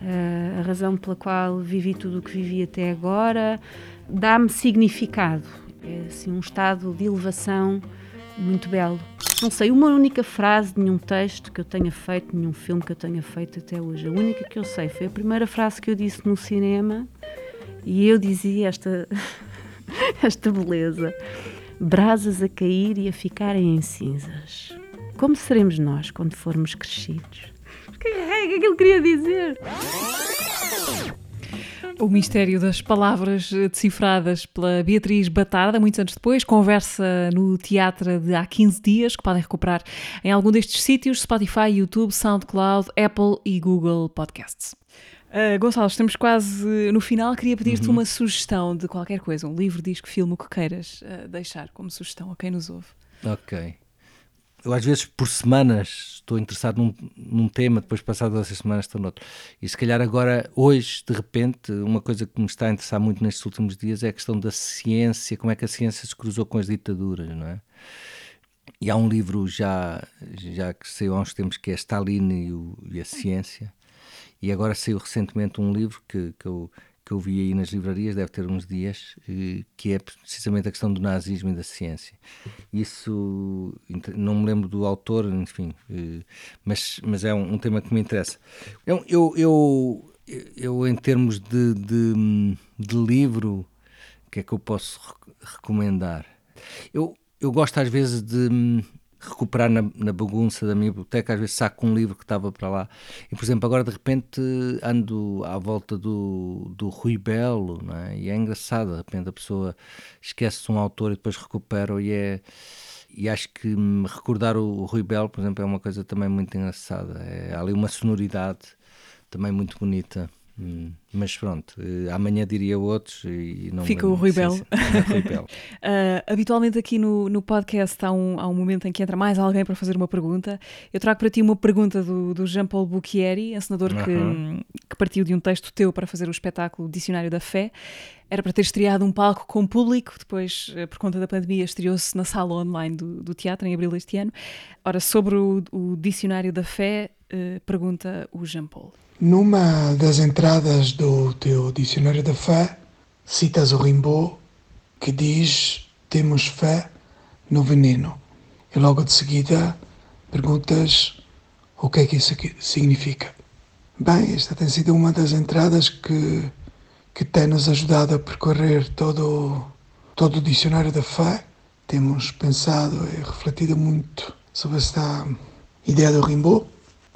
eh, a razão pela qual vivi tudo o que vivi até agora, dá-me significado. É assim um estado de elevação muito belo. Não sei, uma única frase de nenhum texto que eu tenha feito, nenhum filme que eu tenha feito até hoje. A única que eu sei foi a primeira frase que eu disse no cinema e eu dizia esta [laughs] esta beleza. Brasas a cair e a ficarem em cinzas. Como seremos nós quando formos crescidos? Que é que ele queria dizer? O mistério das palavras decifradas pela Beatriz Batarda, muitos anos depois, conversa no teatro de há 15 dias, que podem recuperar em algum destes sítios: Spotify, YouTube, SoundCloud, Apple e Google Podcasts. Uh, Gonçalo, estamos quase no final. Queria pedir-te uhum. uma sugestão de qualquer coisa, um livro, disco, filme, o que queiras uh, deixar como sugestão a quem nos ouve. Ok. Eu às vezes por semanas estou interessado num, num tema, depois passado essas semanas estou noutro. E se calhar agora, hoje, de repente, uma coisa que me está a interessar muito nestes últimos dias é a questão da ciência, como é que a ciência se cruzou com as ditaduras, não é? E há um livro já, já que saiu há uns tempos que é Stalin e, o, e a Ciência, e agora saiu recentemente um livro que, que, eu, que eu vi aí nas livrarias, deve ter uns dias, eh, que é precisamente a questão do nazismo e da ciência. Isso, não me lembro do autor, enfim, eh, mas, mas é um, um tema que me interessa. Eu, eu, eu, eu em termos de, de, de livro, o que é que eu posso recomendar? Eu, eu gosto às vezes de recuperar na, na, bagunça da minha biblioteca, às vezes saco um livro que estava para lá. E, por exemplo, agora de repente ando à volta do, do Rui Belo, não é? e é engraçado, de repente a pessoa esquece um autor e depois recupera e é... E acho que recordar o, o Rui Belo, por exemplo, é uma coisa também muito engraçada. É, há ali uma sonoridade também muito bonita. Hum, mas pronto, uh, amanhã diria outros e não Fica o Rui Belo. uh, [laughs] habitualmente aqui no, no podcast há um, há um momento em que entra mais alguém para fazer uma pergunta. Eu trago para ti uma pergunta do, do Jean-Paul Bouquieri, encenador uh -huh. que, que partiu de um texto teu para fazer o espetáculo Dicionário da Fé. Era para ter estreado um palco com público, depois, eh, por conta da pandemia, estreou-se na sala online do, do teatro em abril deste ano. Ora, sobre o, o Dicionário da Fé, uh, pergunta o Jean-Paul. Numa das entradas do teu dicionário da fé, citas o Rimbaud que diz: Temos fé no veneno. E logo de seguida perguntas o que é que isso significa. Bem, esta tem sido uma das entradas que que tem-nos ajudado a percorrer todo, todo o dicionário da fé. Temos pensado e refletido muito sobre esta ideia do Rimbaud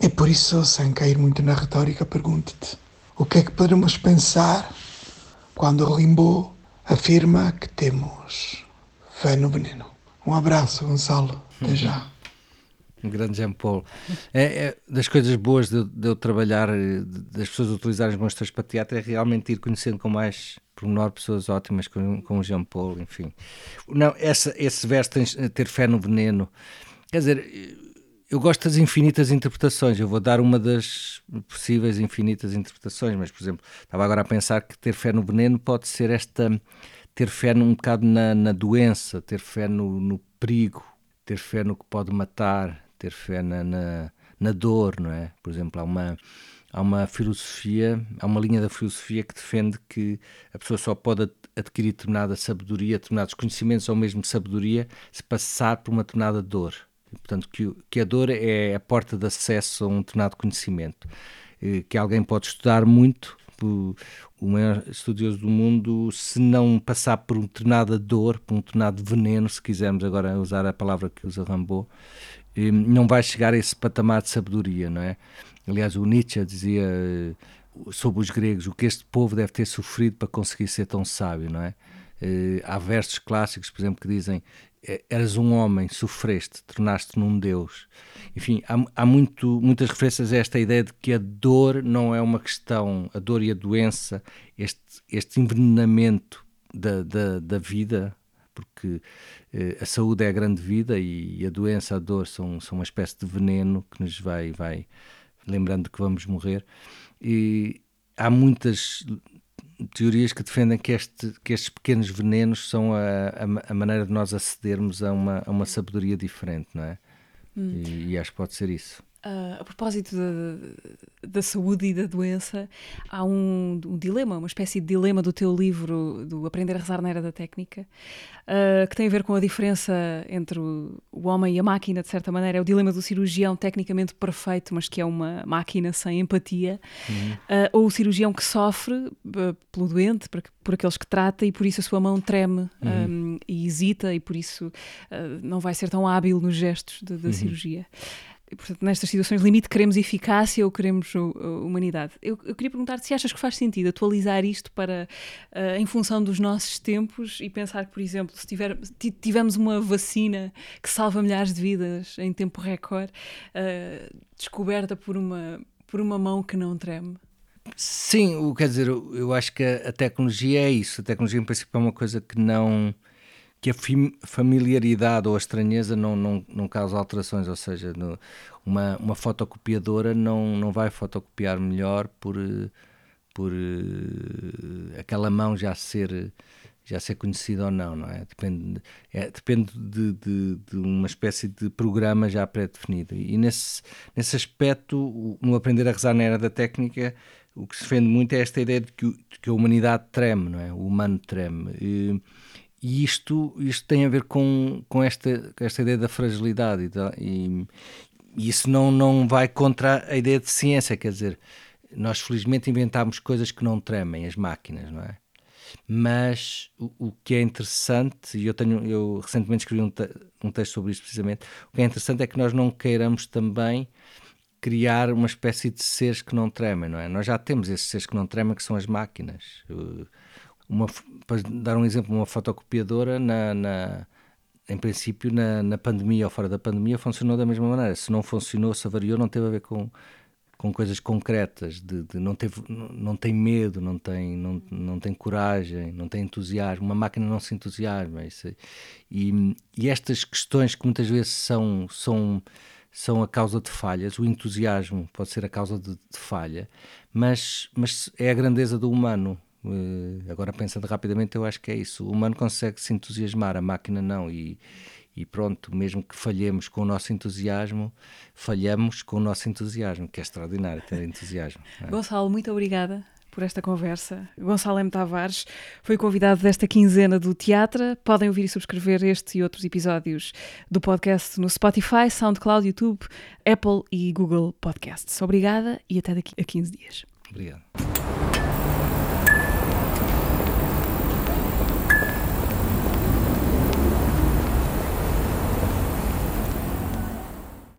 e por isso, sem cair muito na retórica, pergunto-te o que é que poderemos pensar quando Rimbaud afirma que temos fé no veneno. Um abraço, Gonçalo. Até já. Um grande Jean Paul. É, é, das coisas boas de, de, eu trabalhar, das pessoas utilizarem os meus para teatro, é realmente ir conhecendo com mais pormenor pessoas ótimas como, como o Jean Paul, enfim. Não, essa, esse verso, tens, ter fé no veneno, quer dizer, eu gosto das infinitas interpretações. Eu vou dar uma das possíveis infinitas interpretações, mas, por exemplo, estava agora a pensar que ter fé no veneno pode ser esta. ter fé um bocado na, na doença, ter fé no, no perigo, ter fé no que pode matar, ter fé na, na, na, dor, não é? Por exemplo, há uma, há uma filosofia, há uma linha da filosofia que defende que a pessoa só pode adquirir determinada sabedoria, determinados conhecimentos ou mesmo sabedoria, se passar por uma determinada dor. Portanto, que, que a dor é a porta de acesso a um determinado conhecimento, eh, que alguém pode estudar muito, o maior estudioso do mundo, se não passar por uma determinada dor, por um determinado veneno, se quisermos agora usar a palavra que usa Rambo, eh, não vai chegar a esse patamar de sabedoria, não é? Aliás, o Nietzsche dizia eh, sobre os gregos o que este povo deve ter sofrido para conseguir ser tão sábio, não é? Há versos clássicos, por exemplo, que dizem eras um homem, sofreste, tornaste-te num Deus. Enfim, há, há muito, muitas referências a esta ideia de que a dor não é uma questão, a dor e a doença, este, este envenenamento da, da, da vida, porque eh, a saúde é a grande vida e, e, a doença, a dor, são, são uma espécie de veneno que nos vai, vai lembrando que vamos morrer. E há muitas teorias que defendem que, este, que estes pequenos venenos são a, a, a maneira de nós acedermos a uma, a uma sabedoria diferente, não é? Hum. E, e acho que pode ser isso. Uh, a propósito da, da, saúde e da doença, há um, um, dilema, uma espécie de dilema do teu livro, do Aprender a Rezar na Era da Técnica, uh, que tem a ver com a diferença entre o, o, homem e a máquina, de certa maneira. É o dilema do cirurgião tecnicamente perfeito, mas que é uma máquina sem empatia, uhum. uh, ou o cirurgião que sofre pelo doente, por, por, aqueles que trata, e por isso a sua mão treme uhum. um, e hesita, e por isso não vai ser tão hábil nos gestos da uhum. cirurgia. Portanto, nestas situações limite, queremos eficácia ou queremos humanidade. Eu, eu queria perguntar-te se achas que faz sentido atualizar isto para, uh, em função dos nossos tempos e pensar por exemplo, se tiver, tivemos uma vacina que salva milhares de vidas em tempo recorde, uh, descoberta por uma, por uma mão que não treme. Sim, quer dizer, eu acho que a, a tecnologia é isso. A tecnologia, em princípio, é uma coisa que não que a familiaridade ou a estranheza não, não, não causa alterações, ou seja, no, uma, uma fotocopiadora não, não vai fotocopiar melhor por, por uh, aquela mão já ser já ser conhecida ou não, não é? Depende, é, depende de, de, de, uma espécie de programa já pré-definido. E nesse, nesse aspecto, no aprender a rezar na era da técnica, o que se defende muito é esta ideia de que, de que a humanidade treme, não é? O humano treme. E, e isto, isto tem a ver com, com, esta, com esta ideia da fragilidade e, e, isso não, não vai contra a ideia de ciência, quer dizer, nós felizmente inventámos coisas que não tremem, as máquinas, não é? Mas o, o que é interessante, e eu tenho, eu recentemente escrevi um, te, um texto sobre isso precisamente, o que é interessante é que nós não queiramos também criar uma espécie de seres que não tremem, não é? Nós já temos esses seres que não tremem, que são as máquinas uma, para dar um exemplo, uma fotocopiadora na, na em princípio na, na, pandemia ou fora da pandemia funcionou da mesma maneira. Se não funcionou, se avariou, não teve a ver com, com coisas concretas, de, de não, teve, não, não, tem medo, não tem, não, não tem coragem, não tem entusiasmo. Uma máquina não se entusiasma. Isso, e, e estas questões que muitas vezes são, são, são a causa de falhas, o entusiasmo pode ser a causa de, de falha, mas, mas é a grandeza do humano Uh, agora, pensando rapidamente, eu acho que é isso. O humano consegue se entusiasmar, a máquina não. E, e pronto, mesmo que falhemos com o nosso entusiasmo, falhamos com o nosso entusiasmo, que é extraordinário ter entusiasmo. É? Gonçalo, muito obrigada por esta conversa. Gonçalo M. Tavares foi convidado desta quinzena do Teatro. Podem ouvir e subscrever este e outros episódios do podcast no Spotify, SoundCloud, YouTube, Apple e Google Podcasts. Obrigada e até daqui a 15 dias. Obrigado.